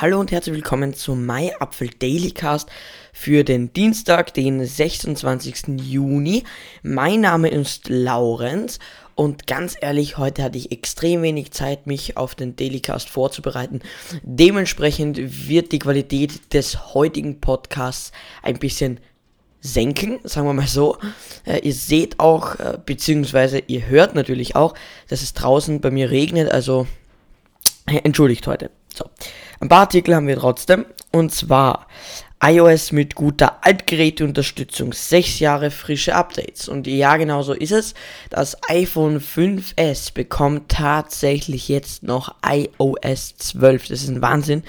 Hallo und herzlich willkommen zu My Apfel Daily Cast für den Dienstag, den 26. Juni. Mein Name ist Laurenz und ganz ehrlich, heute hatte ich extrem wenig Zeit, mich auf den Dailycast vorzubereiten. Dementsprechend wird die Qualität des heutigen Podcasts ein bisschen senken, sagen wir mal so. Äh, ihr seht auch, äh, beziehungsweise ihr hört natürlich auch, dass es draußen bei mir regnet, also äh, entschuldigt heute. So. Ein paar Artikel haben wir trotzdem. Und zwar iOS mit guter Altgeräteunterstützung. Sechs Jahre frische Updates. Und ja, genau so ist es. Das iPhone 5S bekommt tatsächlich jetzt noch iOS 12. Das ist ein Wahnsinn.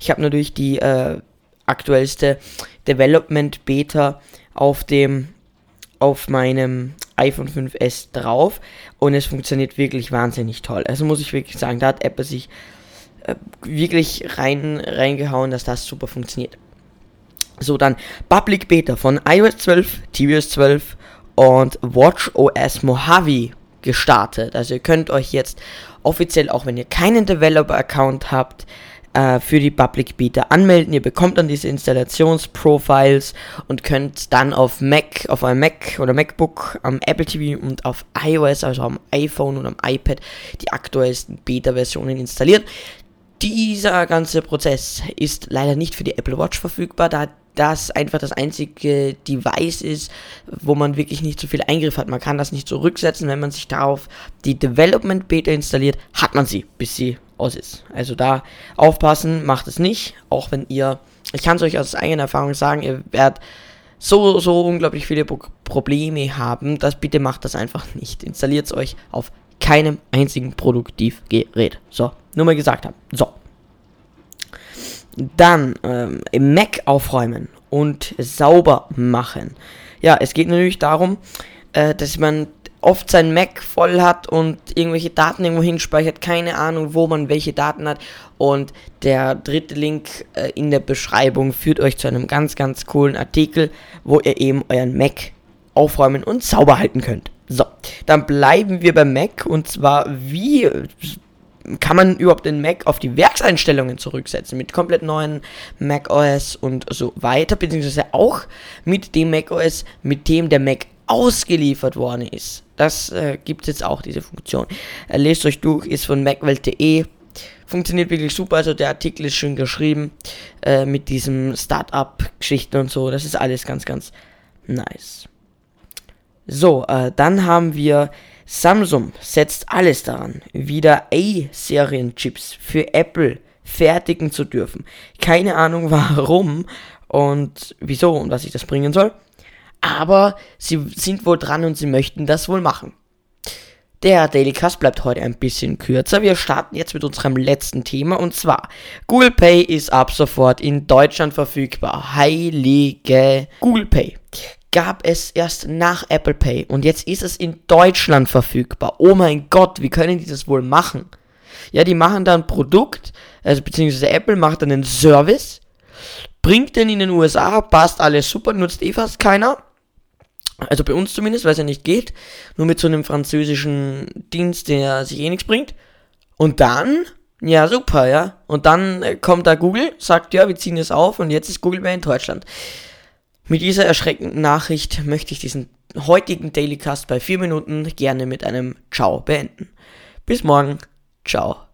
Ich habe natürlich die äh, aktuellste Development Beta auf dem auf meinem iPhone 5S drauf und es funktioniert wirklich wahnsinnig toll. Also muss ich wirklich sagen, da hat Apple sich äh, wirklich rein, reingehauen, dass das super funktioniert. So, dann Public Beta von iOS 12, tvOS 12 und WatchOS Mojave gestartet. Also ihr könnt euch jetzt offiziell, auch wenn ihr keinen Developer-Account habt, äh, für die Public Beta anmelden. Ihr bekommt dann diese Installationsprofiles und könnt dann auf Mac, auf einem Mac oder MacBook, am Apple TV und auf iOS, also am iPhone und am iPad, die aktuellsten Beta-Versionen installieren. Dieser ganze Prozess ist leider nicht für die Apple Watch verfügbar, da das einfach das einzige Device ist, wo man wirklich nicht so viel Eingriff hat. Man kann das nicht zurücksetzen, wenn man sich darauf die Development Beta installiert, hat man sie, bis sie aus ist. Also da aufpassen, macht es nicht, auch wenn ihr, ich kann es euch aus eigener Erfahrung sagen, ihr werdet so, so unglaublich viele Pro Probleme haben, das bitte macht das einfach nicht. Installiert es euch auf keinem einzigen Produktivgerät. So, nur mal gesagt haben. So. Dann ähm, im Mac aufräumen und sauber machen. Ja, es geht natürlich darum, äh, dass man oft sein Mac voll hat und irgendwelche Daten irgendwo hinspeichert, keine Ahnung, wo man welche Daten hat. Und der dritte Link äh, in der Beschreibung führt euch zu einem ganz, ganz coolen Artikel, wo ihr eben euren Mac aufräumen und sauber halten könnt. So, dann bleiben wir beim Mac und zwar wie kann man überhaupt den Mac auf die Werkseinstellungen zurücksetzen mit komplett neuen Mac OS und so weiter, beziehungsweise auch mit dem Mac OS, mit dem der Mac ausgeliefert worden ist. Das äh, gibt jetzt auch, diese Funktion. Äh, lest euch durch, ist von macwelt.de. Funktioniert wirklich super, also der Artikel ist schön geschrieben äh, mit diesem Startup-Geschichten und so. Das ist alles ganz, ganz nice. So, äh, dann haben wir Samsung setzt alles daran, wieder A-Serien-Chips für Apple fertigen zu dürfen. Keine Ahnung warum und wieso und was ich das bringen soll. Aber sie sind wohl dran und sie möchten das wohl machen. Der Daily Cast bleibt heute ein bisschen kürzer. Wir starten jetzt mit unserem letzten Thema und zwar Google Pay ist ab sofort in Deutschland verfügbar. Heilige Google Pay gab es erst nach Apple Pay und jetzt ist es in Deutschland verfügbar. Oh mein Gott, wie können die das wohl machen? Ja, die machen da ein Produkt, also beziehungsweise Apple macht dann einen Service, bringt den in den USA, passt alles super, nutzt eh fast keiner. Also bei uns zumindest, weil es ja nicht geht. Nur mit so einem französischen Dienst, der sich eh nichts bringt. Und dann, ja super, ja. Und dann äh, kommt da Google, sagt ja, wir ziehen es auf und jetzt ist Google mehr in Deutschland. Mit dieser erschreckenden Nachricht möchte ich diesen heutigen Dailycast bei 4 Minuten gerne mit einem Ciao beenden. Bis morgen. Ciao.